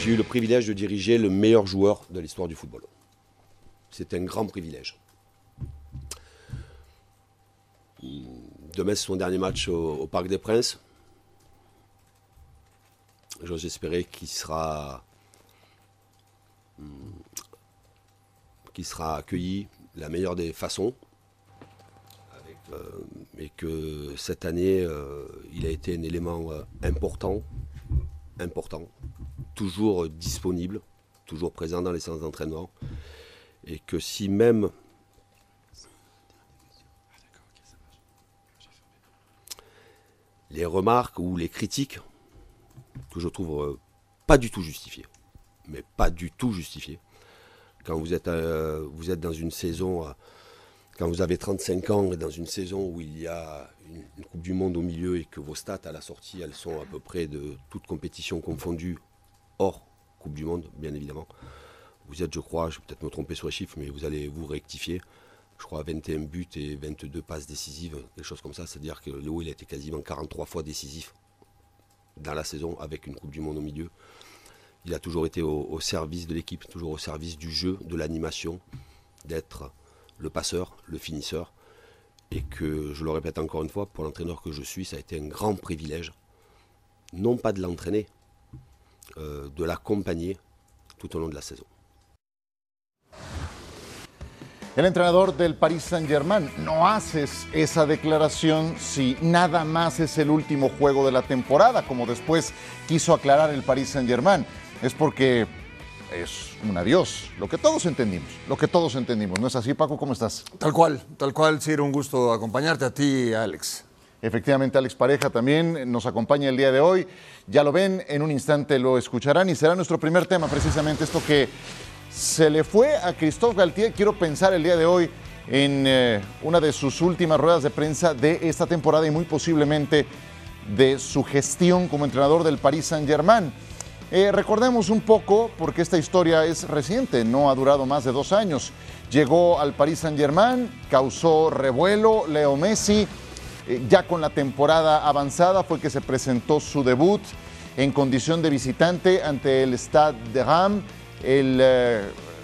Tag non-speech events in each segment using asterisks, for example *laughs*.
j'ai eu le privilège de diriger le meilleur joueur de l'histoire du football. C'est un grand privilège. Demain, c'est son dernier match au, Parc des Princes. J'ose espérer qu'il sera, sera accueilli de la meilleure des façons. Euh, et que cette année, euh, il a été un élément euh, important, important, toujours disponible, toujours présent dans les séances d'entraînement. Et que si même les remarques ou les critiques, que je trouve pas du tout justifiées, mais pas du tout justifiées, quand vous êtes, vous êtes dans une saison quand vous avez 35 ans et dans une saison où il y a une, Coupe du Monde au milieu et que vos stats à la sortie, elles sont à peu près de toute compétition confondue, hors Coupe du Monde, bien évidemment. Vous êtes, je crois, je vais peut-être me tromper sur les chiffres, mais vous allez vous rectifier. Je crois 21 buts et 22 passes décisives, quelque chose comme ça. C'est-à-dire que Léo, il a été quasiment 43 fois décisif dans la saison avec une Coupe du Monde au milieu. Il a toujours été au service de l'équipe, toujours au service du jeu, de l'animation, d'être le passeur, le finisseur. Et que, je le répète encore une fois, pour l'entraîneur que je suis, ça a été un grand privilège, non pas de l'entraîner, de l'accompagner tout au long de la saison. El entrenador del Paris Saint-Germain, no haces esa declaración si nada más es el último juego de la temporada, como después quiso aclarar el Paris Saint-Germain. Es porque es un adiós, lo que todos entendimos, lo que todos entendimos. ¿No es así, Paco? ¿Cómo estás? Tal cual, tal cual, sí, era un gusto acompañarte a ti, Alex. Efectivamente, Alex Pareja también nos acompaña el día de hoy. Ya lo ven, en un instante lo escucharán y será nuestro primer tema, precisamente esto que se le fue a Christophe Galtier. Quiero pensar el día de hoy en eh, una de sus últimas ruedas de prensa de esta temporada y muy posiblemente de su gestión como entrenador del Paris Saint-Germain. Eh, recordemos un poco, porque esta historia es reciente, no ha durado más de dos años. Llegó al Paris Saint-Germain, causó revuelo, Leo Messi, eh, ya con la temporada avanzada fue que se presentó su debut en condición de visitante ante el Stade de Ram, el eh,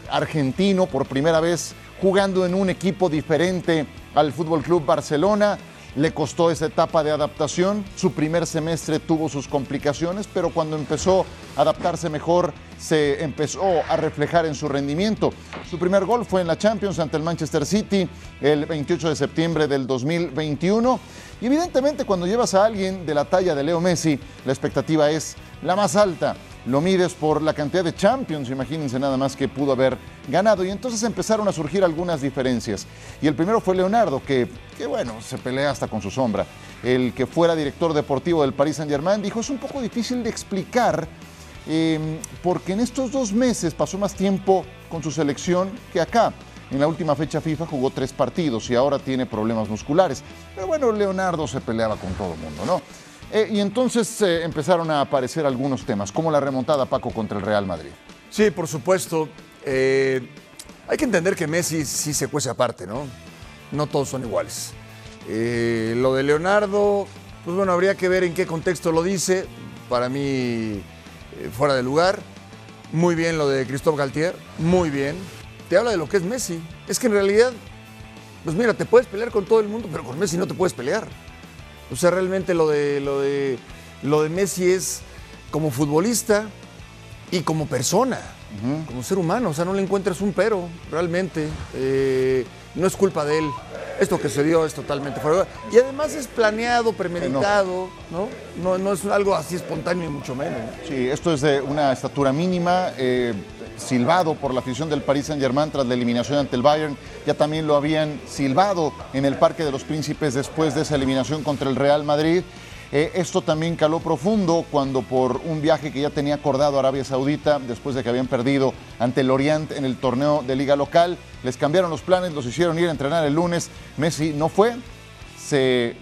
argentino por primera vez jugando en un equipo diferente al Fútbol Club Barcelona le costó esa etapa de adaptación. Su primer semestre tuvo sus complicaciones, pero cuando empezó a adaptarse mejor, se empezó a reflejar en su rendimiento. Su primer gol fue en la Champions ante el Manchester City el 28 de septiembre del 2021. Y evidentemente cuando llevas a alguien de la talla de Leo Messi, la expectativa es la más alta lo mides por la cantidad de Champions, imagínense nada más que pudo haber ganado. Y entonces empezaron a surgir algunas diferencias. Y el primero fue Leonardo, que, bueno, se pelea hasta con su sombra. El que fuera director deportivo del Paris Saint-Germain dijo, es un poco difícil de explicar, em, porque en estos dos meses pasó más tiempo con su selección que acá. En la última fecha FIFA jugó tres partidos y ahora tiene problemas musculares. Pero bueno, Leonardo se peleaba con todo el mundo, ¿no? Eh, y entonces eh, empezaron a aparecer algunos temas, como la remontada Paco contra el Real Madrid. Sí, por supuesto. Eh, hay que entender que Messi sí se cuece aparte, ¿no? No todos son iguales. lo de Leonardo, pues bueno, habría que ver en qué contexto lo dice. Para mí, fuera de lugar. Muy bien lo de Christophe Galtier, muy bien. Te habla de lo que es Messi. Es que en realidad, pues mira, te puedes pelear con todo el mundo, pero con Messi no te puedes pelear. O sea, realmente lo de, lo de, lo de Messi es como futbolista y como persona, como ser humano. O sea, no le encuentras un pero, realmente. Eh, no es culpa de él. Esto que se dio es totalmente fuera. Y además es planeado, premeditado, ¿no? No, no es algo así espontáneo y mucho menos. Sí, esto es de una estatura mínima. Eh, silbado por la afición del Paris Saint-Germain tras la eliminación ante el Bayern. Ya también lo habían silbado en el Parque de los Príncipes después de esa eliminación contra el Real Madrid. Eh, esto también caló profundo cuando por un viaje que ya tenía acordado Arabia Saudita, después de que habían perdido ante el Orient en el torneo de liga local, les cambiaron los planes, los hicieron ir a entrenar el lunes. Messi no fue, se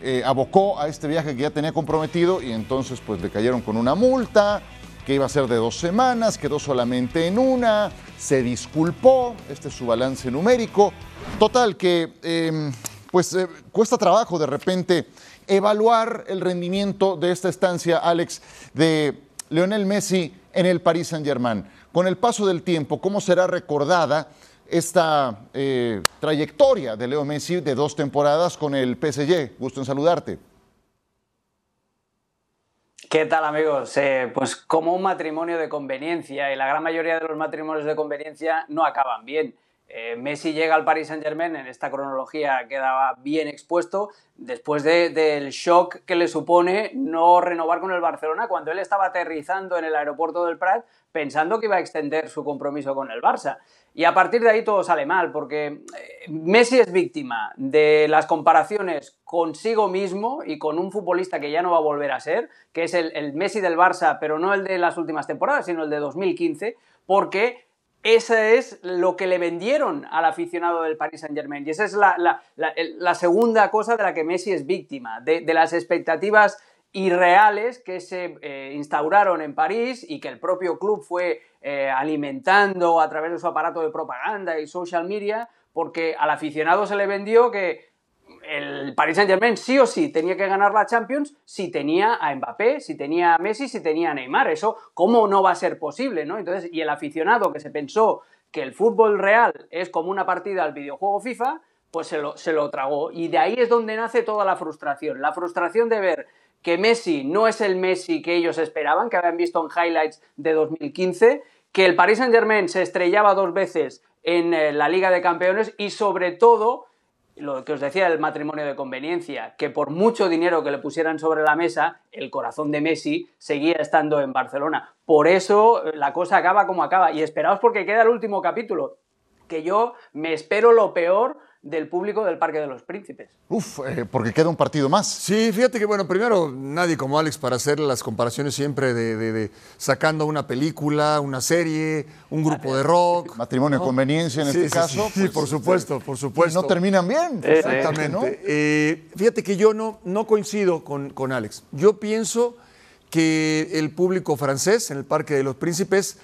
eh, abocó a este viaje que ya tenía comprometido y entonces pues le cayeron con una multa, que iba a ser de dos semanas, quedó solamente en una, se disculpó, este es su balance numérico. Total, que em, pues eh, cuesta trabajo de repente evaluar el rendimiento de esta estancia, Alex, de Leonel Messi en el Paris Saint-Germain. Con el paso del tiempo, ¿cómo será recordada esta eh, trayectoria de Leo Messi de dos temporadas con el PSG? Gusto en saludarte. ¿Qué tal amigos? Eh, pues como un matrimonio de conveniencia y la gran mayoría de los matrimonios de conveniencia no acaban bien. Eh, Messi llega al Paris Saint Germain, en esta cronología quedaba bien expuesto, después del shock que le supone no renovar con el Barcelona cuando él estaba aterrizando en el aeropuerto del Prat pensando que iba a extender su compromiso con el Barça. Y a partir de ahí todo sale mal, porque eh, Messi es víctima de las comparaciones consigo mismo y con un futbolista que ya no va a volver a ser, que es el, Messi del Barça, pero no el de las últimas temporadas, sino el de 2015, porque ese es lo que le vendieron al aficionado del Paris Saint Germain. Y esa es la, segunda cosa de la que Messi es víctima, de, las expectativas irreales que se eh, instauraron en París y que el propio club fue eh, alimentando a través de su aparato de propaganda y social media, porque al aficionado se le vendió que el Paris Saint Germain sí o sí tenía que ganar la Champions si tenía a Mbappé, si tenía a Messi, si tenía a Neymar. Eso, ¿cómo no va a ser posible? ¿no? Entonces, y el aficionado que se pensó que el fútbol real es como una partida al videojuego FIFA, pues se lo, se lo tragó. Y de ahí es donde nace toda la frustración. La frustración de ver que Messi no es el Messi que ellos esperaban, que habían visto en highlights de 2015, que el Paris Saint Germain se estrellaba dos veces en eh, la Liga de Campeones y sobre todo lo que os decía del matrimonio de conveniencia, que por mucho dinero que le pusieran sobre la mesa, el corazón de Messi seguía estando en Barcelona. Por eso eh, la cosa acaba como acaba. Y esperaos porque queda el último capítulo, que yo me espero lo peor del público del Parque de los Príncipes. Uf, eh, porque queda un partido más. Sí, fíjate que, bueno, primero, nadie como Alex para hacer las comparaciones siempre de, sacando una película, una serie, un grupo de rock. Matrimonio de conveniencia en este caso. Sí, pues, por supuesto, por supuesto. no terminan bien. Exactamente. Eh, fíjate que yo no, no coincido con, con Alex. Yo pienso que el público francés en el Parque de los Príncipes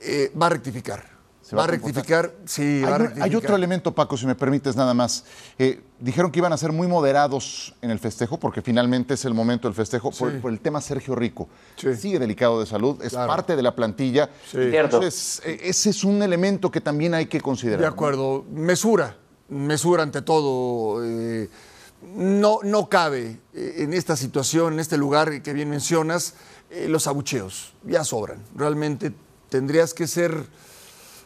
eh, va a rectificar va, a rectificar, sí, hay, va a rectificar. Hay otro elemento, Paco, si me permites nada más. Eh, dijeron que iban a ser muy moderados en el festejo, porque finalmente es el momento del festejo, por, el tema Sergio Rico. Sigue delicado de salud, es parte de la plantilla. Entonces, e, ese es un elemento que también hay que considerar. De acuerdo. Mesura, mesura ante todo. Eh, no, no cabe eh, en esta situación, en este lugar que bien mencionas, los abucheos. Ya sobran. Realmente tendrías que ser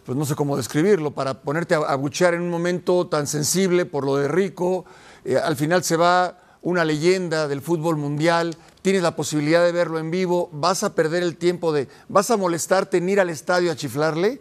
pues no sé cómo describirlo, para ponerte a buchear en un momento tan sensible por lo de Rico. Eh, al final se va una leyenda del fútbol mundial, tienes la posibilidad de verlo en vivo, vas a perder el tiempo de, vas a molestarte en ir al estadio a chiflarle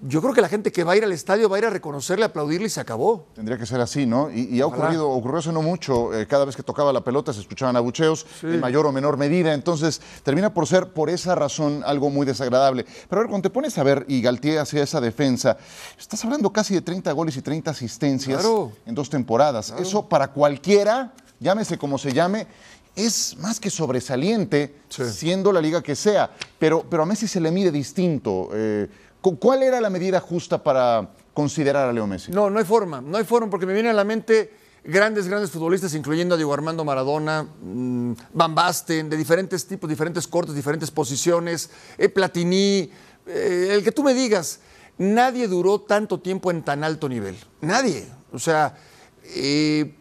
yo creo que la gente que va a ir al estadio va a ir a reconocerle, aplaudirle y se acabó. Tendría que ser así, ¿no? Y, ha ocurrido, ocurrió hace no mucho, eh, cada vez que tocaba la pelota se escuchaban abucheos, en mayor o menor medida, entonces termina por ser por esa razón algo muy desagradable. Pero a ver, cuando te pones a ver, y Galtier hacía esa defensa, estás hablando casi de 30 goles y 30 asistencias en dos temporadas. Eso para cualquiera, llámese como se llame, es más que sobresaliente, siendo la liga que sea, pero, pero a Messi se le mide distinto. Eh, ¿Cuál era la medida justa para considerar a Leo Messi? No, no hay forma, no hay forma, porque me vienen a la mente grandes, grandes futbolistas, incluyendo a Diego Armando Maradona, mm, Van Basten, de diferentes tipos, diferentes cortes, diferentes posiciones, eh, Platini, eh, el que tú me digas, nadie duró tanto tiempo en tan alto nivel, nadie. O sea, eh,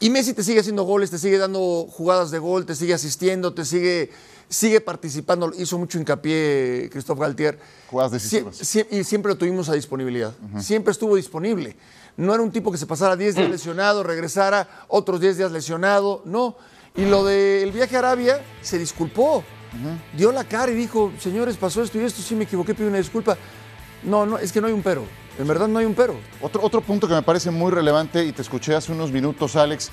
y Messi te sigue haciendo goles, te sigue dando jugadas de gol, te sigue asistiendo, te sigue sigue participando, hizo mucho hincapié Christophe Galtier. Jugadas decisivas. y siempre lo tuvimos a disponibilidad, siempre estuvo disponible. No era un tipo que se pasara 10 días lesionado, regresara otros 10 días lesionado, no. Y lo del viaje a Arabia, se disculpó, dio la cara y dijo, señores, pasó esto y esto, sí me equivoqué, pido una disculpa. No, no, es que no hay un pero. En verdad no hay un pero. Otro, otro punto que me parece muy relevante, y te escuché hace unos minutos, Alex,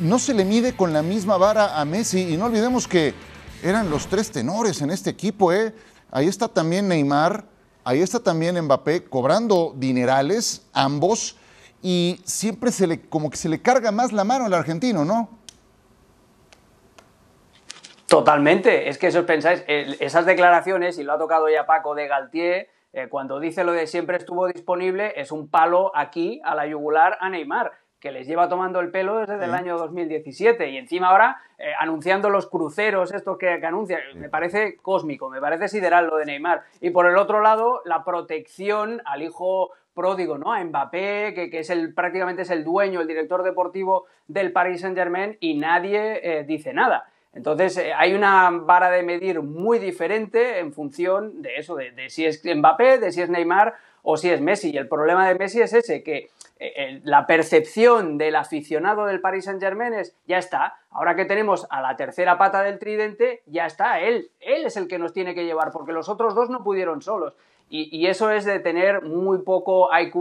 no se le mide con la misma vara a Messi. Y no olvidemos que eran los tres tenores en este equipo, ¿eh? Ahí está también Neymar, ahí está también Mbappé, cobrando dinerales, ambos, y siempre se le, como que se le carga más la mano al argentino, ¿no? Totalmente, es que eso pensáis, esas declaraciones, y lo ha tocado ya Paco de Galtier, eh, cuando dice lo de siempre estuvo disponible, es un palo aquí a la yugular a Neymar que les lleva tomando el pelo desde el año 2017 y encima ahora eh, anunciando los cruceros estos que, que anuncian. Me parece cósmico, me parece sideral lo de Neymar. Y por el otro lado, la protección al hijo pródigo, ¿no? A Mbappé, que, es el, prácticamente es el dueño, el director deportivo del Paris Saint Germain y nadie eh, dice nada. Entonces eh, hay una vara de medir muy diferente en función de eso, de, si es Mbappé, de si es Neymar o si es Messi. Y el problema de Messi es ese, que eh, la percepción del aficionado del Paris Saint Germain es, ya está, ahora que tenemos a la tercera pata del tridente, ya está, él, él es el que nos tiene que llevar, porque los otros dos no pudieron solos. Y, eso es de tener muy poco IQ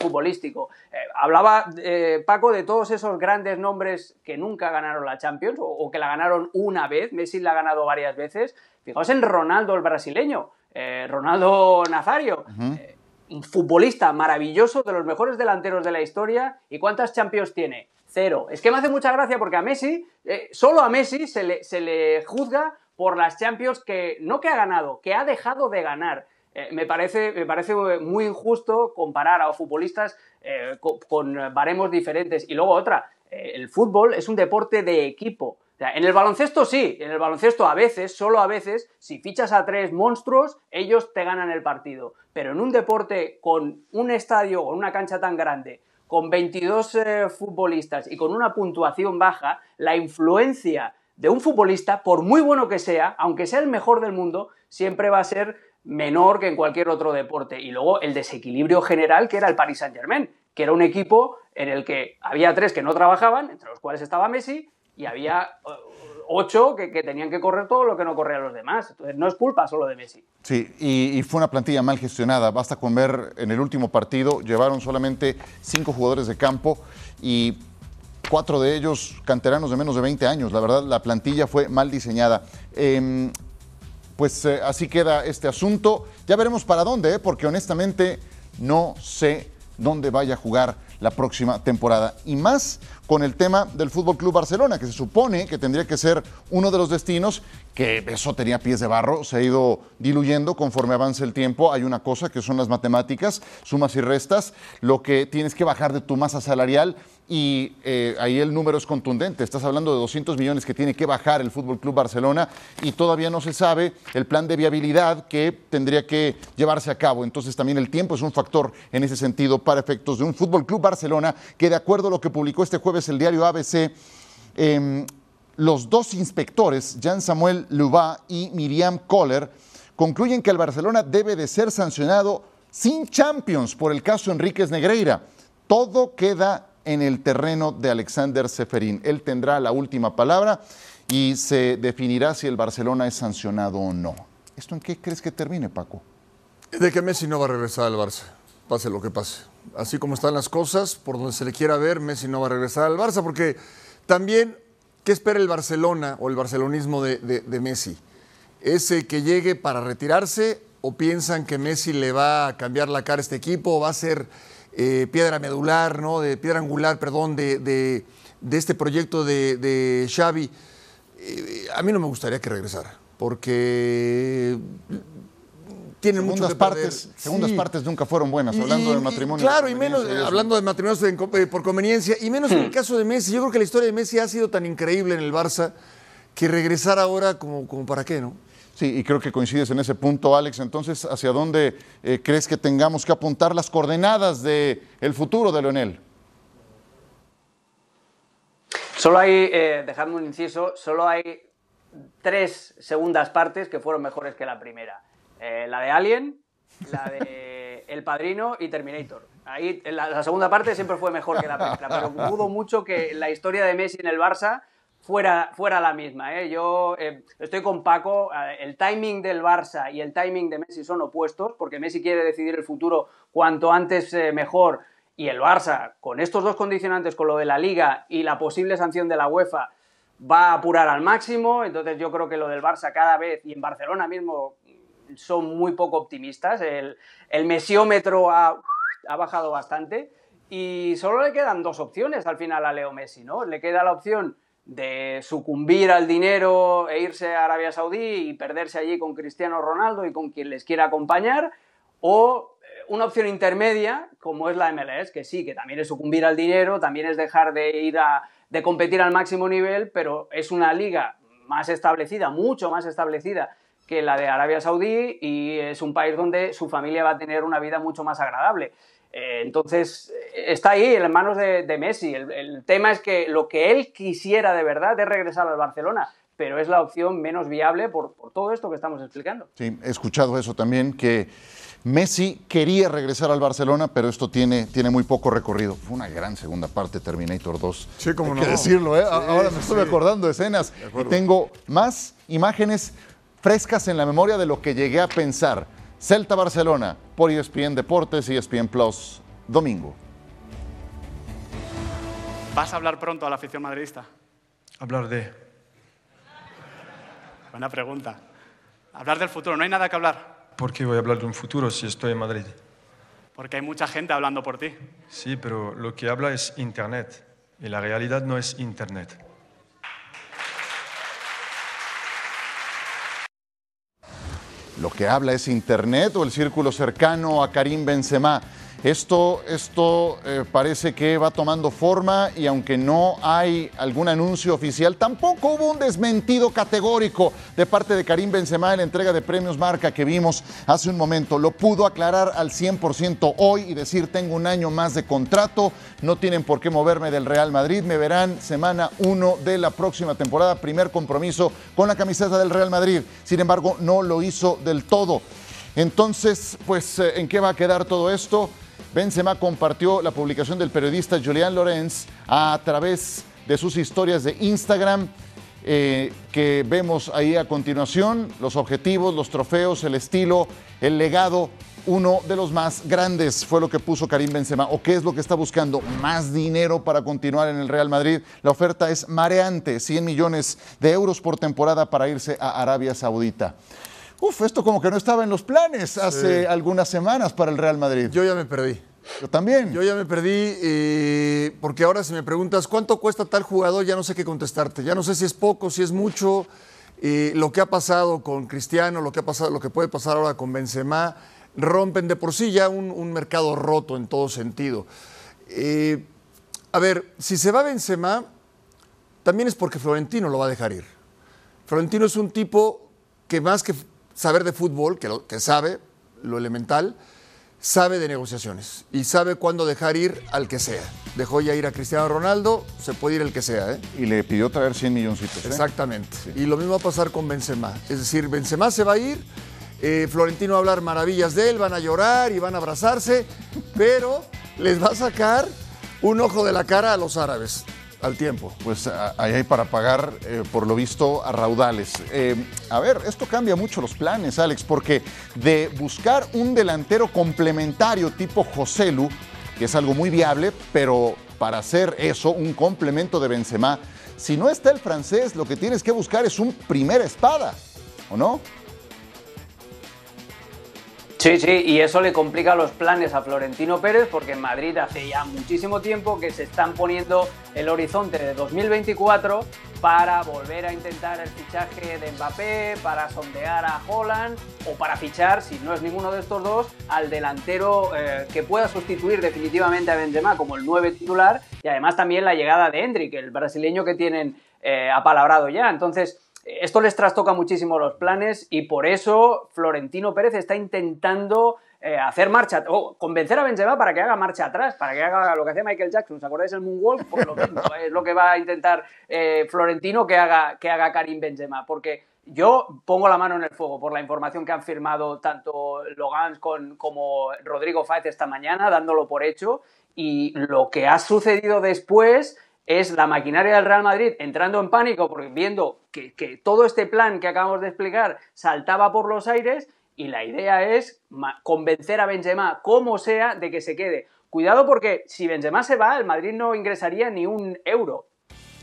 futbolístico. Eh, hablaba eh, Paco de todos esos grandes nombres que nunca ganaron la Champions o, que la ganaron una vez. Messi la ha ganado varias veces. Fijaos en Ronaldo, el brasileño, Ronaldo Nazario un futbolista maravilloso, de los mejores delanteros de la historia. ¿Y cuántas Champions tiene? Cero. Es que me hace mucha gracia porque a Messi, eh, solo a Messi se le, se le, juzga por las Champions que no que ha ganado, que ha dejado de ganar. Eh, me, parece, me parece muy injusto comparar a futbolistas eh, con, baremos diferentes. Y luego otra, el fútbol es un deporte de equipo en el baloncesto sí, en el baloncesto a veces, solo a veces, si fichas a tres monstruos, ellos te ganan el partido. Pero en un deporte con un estadio o una cancha tan grande, con 22 eh, futbolistas y con una puntuación baja, la influencia de un futbolista, por muy bueno que sea, aunque sea el mejor del mundo, siempre va a ser menor que en cualquier otro deporte. Y luego el desequilibrio general que era el Paris Saint Germain, que era un equipo en el que había tres que no trabajaban, entre los cuales estaba Messi, y había eh, ocho que, tenían que correr todo lo que no corrían los demás. Entonces no es culpa solo de Messi. Sí, y, fue una plantilla mal gestionada. Basta con ver en el último partido, llevaron solamente cinco jugadores de campo y cuatro de ellos canteranos de menos de 20 años. La verdad, la plantilla fue mal diseñada. Em, pues eh, así queda este asunto. Ya veremos para dónde, ¿eh? porque honestamente no sé dónde vaya a jugar la próxima temporada. Y más con el tema del Fútbol Club Barcelona, que se supone que tendría que ser uno de los destinos, que eso tenía pies de barro, se ha ido diluyendo conforme avanza el tiempo. Hay una cosa que son las matemáticas, sumas y restas, lo que tienes que bajar de tu masa salarial y eh, ahí el número es contundente. Estás hablando de 200 millones que tiene que bajar el Fútbol Club Barcelona y todavía no se sabe el plan de viabilidad que tendría que llevarse a cabo. Entonces también el tiempo es un factor en ese sentido para efectos de un Fútbol Club Barcelona que de acuerdo a lo que publicó este jueves el diario ABC, em, los dos inspectores, Jean Samuel Lubá y Miriam Kohler, concluyen que el Barcelona debe de ser sancionado sin Champions por el caso Enríquez Negreira. Todo queda en el terreno de Alexander Seferín. Él tendrá la última palabra y se definirá si el Barcelona es sancionado o no. ¿Esto en qué crees que termine, Paco? De que Messi no va a regresar al Barça, pase lo que pase. Así como están las cosas, por donde se le quiera ver, Messi no va a regresar al Barça, porque también, ¿qué espera el Barcelona o el barcelonismo de, de Messi? ¿Ese que llegue para retirarse o piensan que Messi le va a cambiar la cara a este equipo o va a ser eh, piedra medular, ¿no? de piedra angular, perdón, de, de, este proyecto de, de Xavi, eh, a mí no me gustaría que regresara, porque tienen segundas mucho partes, Segundas partes nunca fueron buenas, hablando de matrimonio. Claro, y menos hablando de matrimonios eh, por conveniencia, y menos en el hmm. caso de Messi. Yo creo que la historia de Messi ha sido tan increíble en el Barça que regresar ahora como, como para qué, ¿no? Sí, y creo que coincides en ese punto, Alex. Entonces, ¿hacia dónde eh, crees que tengamos que apuntar las coordenadas del el futuro de Leonel? Solo hay, eh, dejadme un inciso, solo hay tres segundas partes que fueron mejores que la primera. Eh, la de Alien, la de *laughs* El Padrino y Terminator. Ahí, la, la, segunda parte siempre fue mejor que la primera, pero dudo mucho que la historia de Messi en el Barça fuera, fuera la misma. ¿eh? Yo eh, estoy con Paco, eh, el timing del Barça y el timing de Messi son opuestos, porque Messi quiere decidir el futuro cuanto antes mejor, y el Barça, con estos dos condicionantes, con lo de la liga y la posible sanción de la UEFA, va a apurar al máximo, entonces yo creo que lo del Barça cada vez, y en Barcelona mismo, son muy poco optimistas, el, el mesiómetro ha, ha bajado bastante, y solo le quedan dos opciones al final a Leo Messi, ¿no? Le queda la opción de sucumbir al dinero e irse a Arabia Saudí y perderse allí con Cristiano Ronaldo y con quien les quiera acompañar, o, una opción intermedia, como es la MLS, que sí, que también es sucumbir al dinero, también es dejar de ir a de competir al máximo nivel, pero es una liga más establecida, mucho más establecida que la de Arabia Saudí y es un país donde su familia va a tener una vida mucho más agradable. Eh, entonces, está ahí en manos de, Messi. El, tema es que lo que él quisiera de verdad es regresar al Barcelona, pero es la opción menos viable por, por todo esto que estamos explicando. Sí, he escuchado eso también, que Messi quería regresar al Barcelona, pero esto tiene, tiene muy poco recorrido. Fue una gran segunda parte, Terminator 2. Sí, como Hay no. que decirlo, ¿eh? Ahora me estoy acordando de escenas. Y tengo más imágenes frescas en la memoria de lo que llegué a pensar. Celta Barcelona, por ESPN Deportes y ESPN Plus, domingo. ¿Vas a hablar pronto a la afición madridista? Hablar de. Buena pregunta. Hablar del futuro, no hay nada que hablar. ¿Por qué voy a hablar de un futuro si estoy en Madrid? Porque hay mucha gente hablando por ti. Sí, pero lo que habla es Internet y la realidad no es Internet. Lo que habla es Internet o el círculo cercano a Karim Benzema. Esto, esto eh, parece que va tomando forma y aunque no hay algún anuncio oficial, tampoco hubo un desmentido categórico de parte de Karim Benzema en la entrega de premios Marca que vimos hace un momento. Lo pudo aclarar al 100% hoy y decir tengo un año más de contrato, no tienen por qué moverme del Real Madrid, me verán semana 1 de la próxima temporada, primer compromiso con la camiseta del Real Madrid. Sin embargo, no lo hizo del todo. Entonces, pues, eh, ¿en qué va a quedar todo esto? Benzema compartió la publicación del periodista Julián Lorenz a través de sus historias de Instagram eh, que vemos ahí a continuación, los objetivos, los trofeos, el estilo, el legado. Uno de los más grandes fue lo que puso Karim Benzema. ¿O qué es lo que está buscando? Más dinero para continuar en el Real Madrid. La oferta es mareante, 100 millones de euros por temporada para irse a Arabia Saudita. Uf, esto como que no estaba en los planes hace algunas semanas para el Real Madrid. Yo ya me perdí. Yo también. Yo ya me perdí eh, porque ahora si me preguntas cuánto cuesta tal jugador, ya no sé qué contestarte. Ya no sé si es poco, si es mucho. Eh, lo que ha pasado con Cristiano, lo que, ha pasado, lo que puede pasar ahora con Benzema, rompen de por sí ya un, un mercado roto en todo sentido. Eh, a ver, si se va Benzema, también es porque Florentino lo va a dejar ir. Florentino es un tipo que más que saber de fútbol, que, lo, que sabe lo elemental, sabe de negociaciones y sabe cuándo dejar ir al que sea. Dejó ya ir a Cristiano Ronaldo, se puede ir el que sea. ¿eh? Y le pidió traer 100 milloncitos. ¿eh? Exactamente. Y lo mismo va a pasar con Benzema. Es decir, Benzema se va a ir, eh, Florentino va a hablar maravillas de él, van a llorar y van a abrazarse, pero les va a sacar un ojo de la cara a los árabes al tiempo. Pues ahí hay para pagar, eh, por lo visto, a raudales. Eh, a ver, esto cambia mucho los planes, Alex, porque de buscar un delantero complementario tipo Joselu, que es algo muy viable, pero para hacer eso, un complemento de Benzema, si no está el francés, lo que tienes que buscar es un primera espada, ¿o no? Sí, sí, y eso le complica los planes a Florentino Pérez porque en Madrid hace ya muchísimo tiempo que se están poniendo el horizonte de 2024 para volver a intentar el fichaje de Mbappé, para sondear a Holland o para fichar, si no es ninguno de estos dos, al delantero eh, que pueda sustituir definitivamente a Benzema como el 9 titular y además también la llegada de Hendrik, el brasileño que tienen eh, apalabrado ya. Entonces, esto les trastoca muchísimo los planes y por eso Florentino Pérez está intentando eh, hacer marcha, o convencer a Benzema para que haga marcha atrás, para que haga lo que hacía Michael Jackson. ¿Os acordáis el Moonwalk? Pues lo mismo, *laughs* es lo que va a intentar eh, Florentino que haga, que haga Karim Benzema, porque yo pongo la mano en el fuego por la información que han firmado tanto Logan como Rodrigo Fáez esta mañana, dándolo por hecho, y lo que ha sucedido después es la maquinaria del Real Madrid entrando en pánico porque viendo que, todo este plan que acabamos de explicar saltaba por los aires y la idea es convencer a Benzema como sea de que se quede. Cuidado porque si Benzema se va, el Madrid no ingresaría ni un euro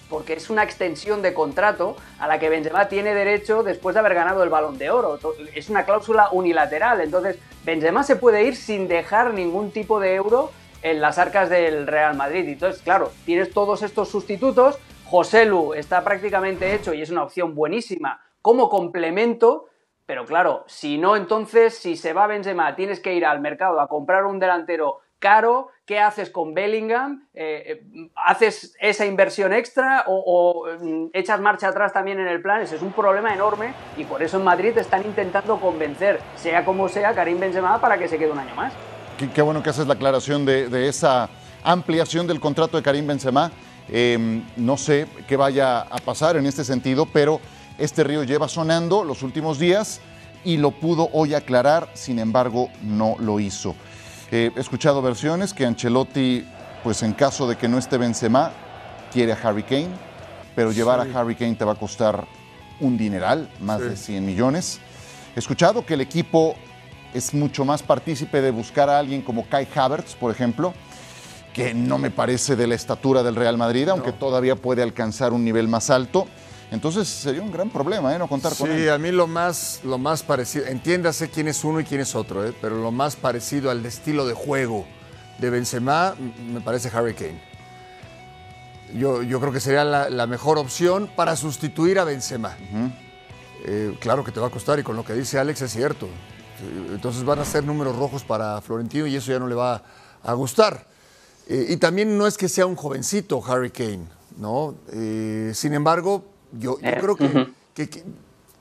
porque es una extensión de contrato a la que Benzema tiene derecho después de haber ganado el Balón de Oro. Es una cláusula unilateral, entonces Benzema se puede ir sin dejar ningún tipo de euro en las arcas del Real Madrid. Entonces, claro, tienes todos estos sustitutos. José Lu está prácticamente hecho y es una opción buenísima como complemento, Pero claro, si no, entonces, si se va Benzema, tienes que ir al mercado a comprar un delantero caro, ¿qué haces con Bellingham? Eh, eh, ¿Haces esa inversión extra o, mm, echas marcha atrás también en el plan? Ese es un problema enorme y por eso en Madrid están intentando convencer, sea como sea, Karim Benzema para que se quede un año más. Qué, bueno que haces la aclaración de, esa ampliación del contrato de Karim Benzema. Em, no sé qué vaya a pasar en este sentido, pero este río lleva sonando los últimos días y lo pudo hoy aclarar, sin embargo no lo hizo. he escuchado versiones que Ancelotti, pues en caso de que no esté Benzema, quiere a Harry Kane, pero llevar a Harry Kane te va a costar un dineral, más de 100 millones. He escuchado que el equipo es mucho más partícipe de buscar a alguien como Kai Havertz, por ejemplo, que no me parece de la estatura del Real Madrid, aunque todavía puede alcanzar un nivel más alto. Entonces sería un gran problema, ¿eh? No contar con él. Sí, a mí lo más, lo más parecido, entiéndase quién es uno y quién es otro, ¿eh? pero lo más parecido al estilo de juego de Benzema me parece Harry Kane. Yo, yo creo que sería la, mejor opción para sustituir a Benzema. Eh, claro que te va a costar y con lo que dice Alex es cierto. Entonces van a ser números rojos para Florentino y eso ya no le va a gustar. Eh, y también no es que sea un jovencito Harry Kane, ¿no? Eh, sin embargo, yo, eh, creo que,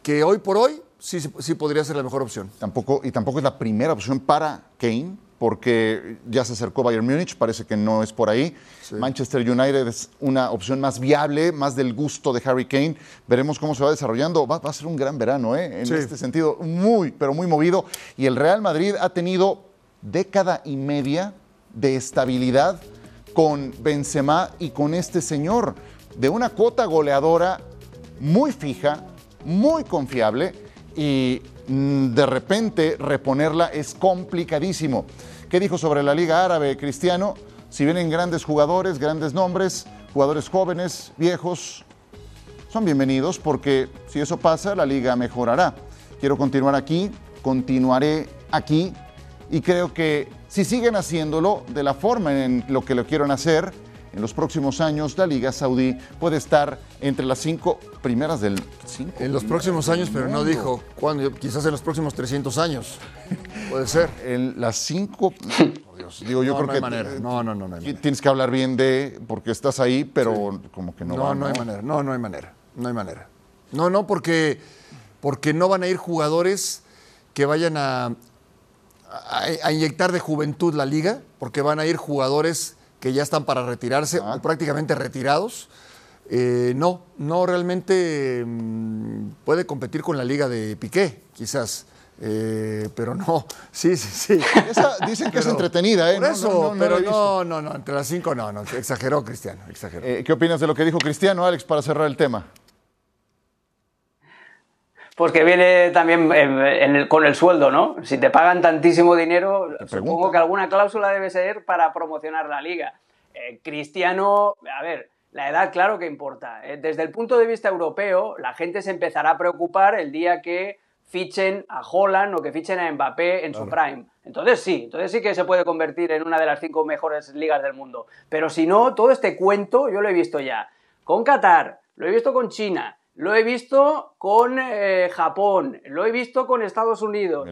que, hoy por hoy sí, sí podría ser la mejor opción. Tampoco, y tampoco es la primera opción para Kane, porque ya se acercó Bayern Múnich, parece que no es por ahí. Manchester United es una opción más viable, más del gusto de Harry Kane. Veremos cómo se va desarrollando. Va, a ser un gran verano, ¿eh? en este sentido, muy, pero muy movido. Y el Real Madrid ha tenido década y media de estabilidad con Benzema y con este señor, de una cuota goleadora muy fija, muy confiable y mm, de repente reponerla es complicadísimo. ¿Qué dijo sobre la Liga Árabe, Cristiano? Si vienen grandes jugadores, grandes nombres, jugadores jóvenes, viejos, son bienvenidos porque si eso pasa, la liga mejorará. Quiero continuar aquí, continuaré aquí y creo que si siguen haciéndolo de la forma en lo que lo quieren hacer, en los próximos años la Liga Saudí puede estar entre las cinco primeras del... Cinco en los próximos años, pero no dijo cuándo, quizás en los próximos 300 años. *laughs* Puede ser. En las cinco... *laughs* Dios, digo, yo creo que... No, no, no, no Tienes que hablar bien de... porque estás ahí, pero como que no No, no hay manera, no, no hay manera, no hay manera. No, no, porque, porque no van a ir jugadores que vayan a, a, inyectar de juventud la liga, porque van a ir jugadores que ya están para retirarse o prácticamente retirados. Eh, no, no realmente mm, puede competir con la liga de Piqué, quizás. Eh, pero no, *laughs* sí, sí, sí. dicen que es entretenida, ¿eh? Por eso, pero no, no, no, entre las cinco no, no, exageró Cristiano, exageró. Eh, ¿Qué opinas de lo que dijo Cristiano, Alex, para cerrar el tema? Pues que viene también con el sueldo, ¿no? Si te pagan tantísimo dinero, supongo que alguna cláusula debe ser para promocionar la liga. Eh, Cristiano, a ver, la edad claro que importa. Eh, desde el punto de vista europeo, la gente se empezará a preocupar el día que fichen a Holland o que fichen a Mbappé en su prime. Entonces sí, entonces sí que se puede convertir en una de las cinco mejores ligas del mundo. Pero si no, todo este cuento yo lo he visto ya. Con Qatar, lo he visto con China, lo he visto con eh, Japón, lo he visto con Estados Unidos.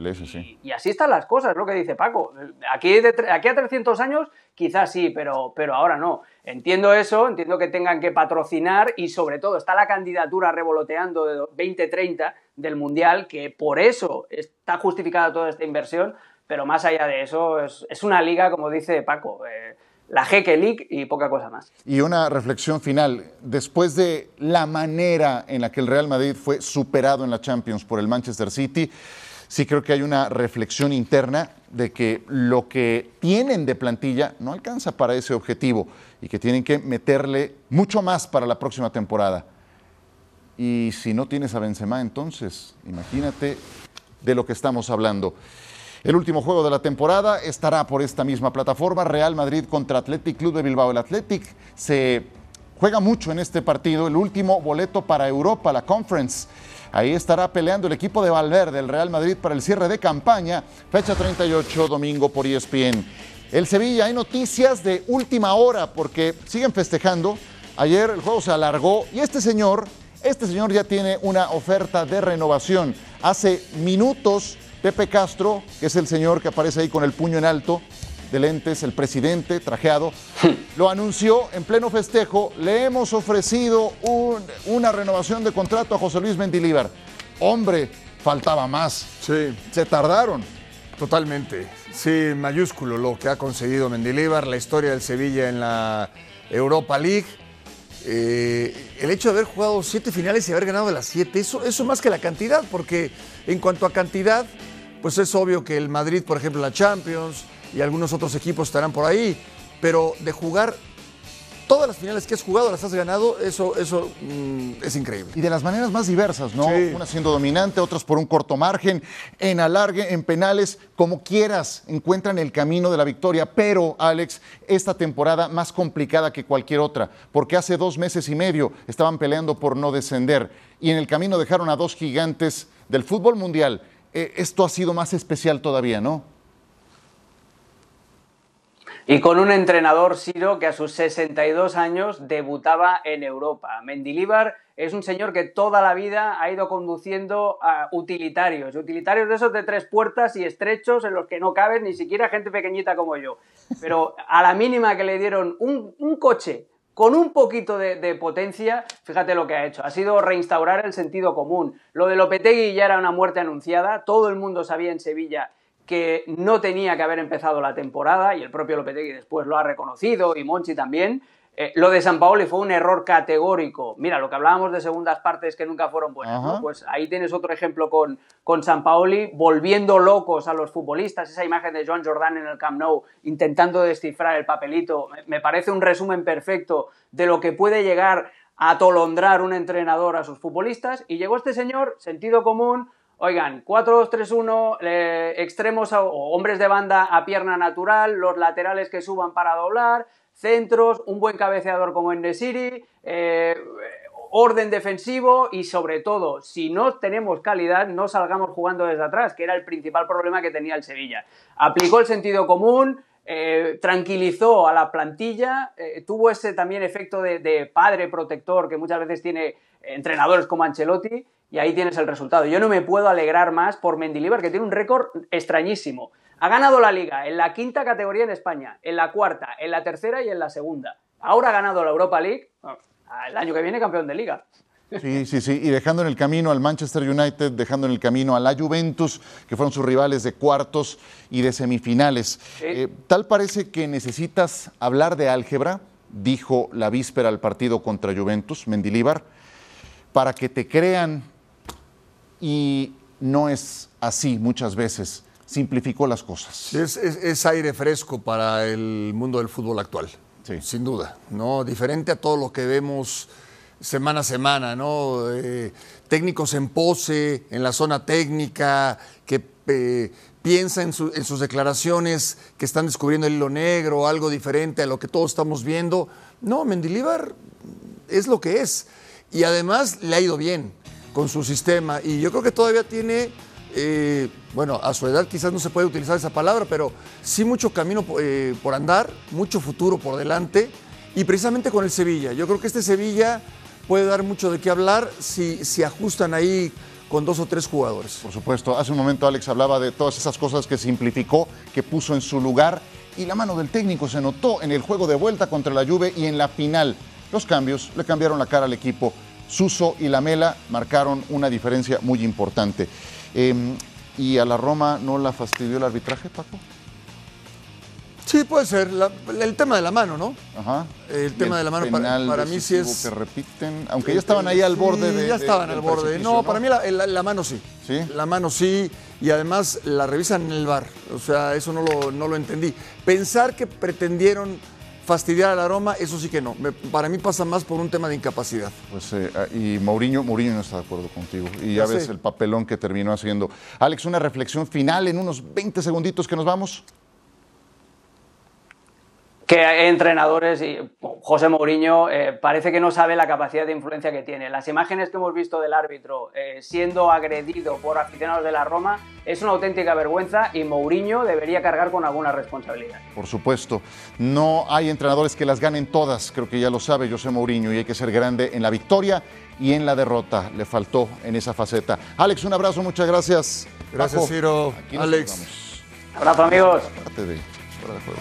y, así están las cosas, es lo que dice Paco. Aquí, aquí a 300 años quizás sí, pero, pero ahora no. Entiendo eso, entiendo que tengan que patrocinar y sobre todo está la candidatura revoloteando de 2030 del Mundial, que por eso está justificada toda esta inversión, pero más allá de eso es, una liga, como dice Paco. Eh, la Jeque League y poca cosa más. Y una reflexión final. Después de la manera en la que el Real Madrid fue superado en la Champions por el Manchester City, sí creo que hay una reflexión interna de que lo que tienen de plantilla no alcanza para ese objetivo y que tienen que meterle mucho más para la próxima temporada. Y si no tienes a Benzema, entonces imagínate de lo que estamos hablando. El último juego de la temporada estará por esta misma plataforma, Real Madrid contra Athletic Club de Bilbao. El Athletic se juega mucho en este partido, el último boleto para Europa, la Conference. Ahí estará peleando el equipo de Valverde, el Real Madrid, para el cierre de campaña, fecha 38, domingo por ESPN. El Sevilla, hay noticias de última hora porque siguen festejando. Ayer el juego se alargó y este señor, este señor ya tiene una oferta de renovación Hace minutos, Pepe Castro, que es el señor que aparece ahí con el puño en alto, de lentes, el presidente trajeado, *laughs* lo anunció en pleno festejo. Le hemos ofrecido un- una renovación de contrato a José Luis Mendilíbar. Hombre, faltaba más. Sí, Se tardaron. totalmente. Sí, mayúsculo lo que ha conseguido Mendilibar, la historia del Sevilla en la Europa League. Eh, el hecho de haber jugado siete finales y haber ganado de las siete, eso, eso más que la cantidad, porque en cuanto a cantidad, pues es obvio que el Madrid, por ejemplo, la Champions y algunos otros equipos estarán por ahí, pero de jugar todas las finales que has jugado las has ganado, eso, eso mm, es increíble. Y de las maneras más diversas, ¿no? Sí. Unas siendo dominante, otras por un corto margen, en alargue, en penales, como quieras, encuentran el camino de la victoria. Pero, Alex, esta temporada más complicada que cualquier otra, porque hace dos meses y medio estaban peleando por no descender y en el camino dejaron a dos gigantes del fútbol mundial. Eh, esto ha sido más especial todavía, ¿no? Y con un entrenador, Siro, que a sus 62 años debutaba en Europa. Mendilíbar es un señor que toda la vida ha ido conduciendo a utilitarios, utilitarios de esos de tres puertas y estrechos en los que no cabe ni siquiera gente pequeñita como yo. Pero a la mínima que le dieron un coche con un poquito de, potencia, fíjate lo que ha hecho. Ha sido reinstaurar el sentido común. Lo de Lopetegui ya era una muerte anunciada, todo el mundo sabía en Sevilla que no tenía que haber empezado la temporada y el propio Lopetegui después lo ha reconocido y Monchi también. Eh, lo de San Paoli fue un error categórico. Mira, lo que hablábamos de segundas partes que nunca fueron buenas. Pues ahí tienes otro ejemplo con, con San Paoli, volviendo locos a los futbolistas, esa imagen de Joan Jordan en el Camp Nou intentando descifrar el papelito, me- me parece un resumen perfecto de lo que puede llegar a atolondrar un entrenador a sus futbolistas. Y llegó este señor, sentido común, Oigan, 4-2-3-1, eh, extremos a- o hombres de banda a pierna natural, los laterales que suban para doblar, centros, un buen cabeceador como en Nesiri, eh, orden defensivo y sobre todo, si no tenemos calidad, no salgamos jugando desde atrás, que era el principal problema que tenía el Sevilla. Aplicó el sentido común, eh, tranquilizó a la plantilla, eh, tuvo ese también efecto de, de padre protector que muchas veces tiene entrenadores como Ancelotti y ahí tienes el resultado. Yo no me puedo alegrar más por Mendilibar, que tiene un récord extrañísimo. Ha ganado la liga en la quinta categoría en España, en la cuarta, en la tercera y en la segunda. Ahora ha ganado la Europa League, el año que viene campeón de liga. Sí, sí, sí. Y dejando en el camino al Manchester United, dejando en el camino a la Juventus, que fueron sus rivales de cuartos y de semifinales. Eh, tal parece que necesitas hablar de álgebra, dijo la víspera al partido contra Juventus, Mendilíbar, para que te crean. Y no es así muchas veces. Simplificó las cosas. Es, es- es aire fresco para el mundo del fútbol actual, Sí. sin duda, ¿no? Diferente a todo lo que vemos semana a semana, ¿no? Eh, técnicos en pose, en la zona técnica, que eh, piensa en, su- en sus declaraciones que están descubriendo el hilo negro, algo diferente a lo que todos estamos viendo. No, Mendilíbar es lo que es. Y además le ha ido bien con su sistema. Y yo creo que todavía tiene, eh, bueno, a su edad quizás no se puede utilizar esa palabra, pero sí mucho camino eh, por andar, mucho futuro por delante. Y precisamente con el Sevilla. Yo creo que este Sevilla puede dar mucho de qué hablar si, si ajustan ahí con dos o tres jugadores. Por supuesto, hace un momento Alex hablaba de todas esas cosas que simplificó, que puso en su lugar y la mano del técnico se notó en el juego de vuelta contra la Juve y en la final. Los cambios le cambiaron la cara al equipo. Suso y Lamela marcaron una diferencia muy importante. Eh, ¿Y a la Roma no la fastidió el arbitraje, Paco? Sí, puede ser. La- el tema de la mano, ¿no? Ajá. El tema de la mano para- mí sí es- que repiten, aunque ya estaban ahí al borde Sí, de. Ya estaban al borde. No, para mí la, la- la mano sí. ¿Sí? La mano sí. Y además la revisan en el bar. O sea, eso no lo, no lo entendí. Pensar que pretendieron fastidiar al aroma, eso sí que no. Me- para mí pasa más por un tema de incapacidad. Pues, eh, y Mourinho, Mourinho no está de acuerdo contigo. Y ya Ya ves sé. el papelón que terminó haciendo. Alex, una reflexión final en unos 20 segunditos que nos vamos. Que hay entrenadores y José Mourinho eh, parece que no sabe la capacidad de influencia que tiene. Las imágenes que hemos visto del árbitro eh, siendo agredido por aficionados de la Roma es una auténtica vergüenza y Mourinho debería cargar con alguna responsabilidad. Por supuesto, no hay entrenadores que las ganen todas, creo que ya lo sabe José Mourinho y hay que ser grande en la victoria y en la derrota. Le faltó en esa faceta. Alex, un abrazo, muchas gracias. Gracias, Paco, Ciro. aquí Alex. Abrazo amigos. Parte de fuera de juego.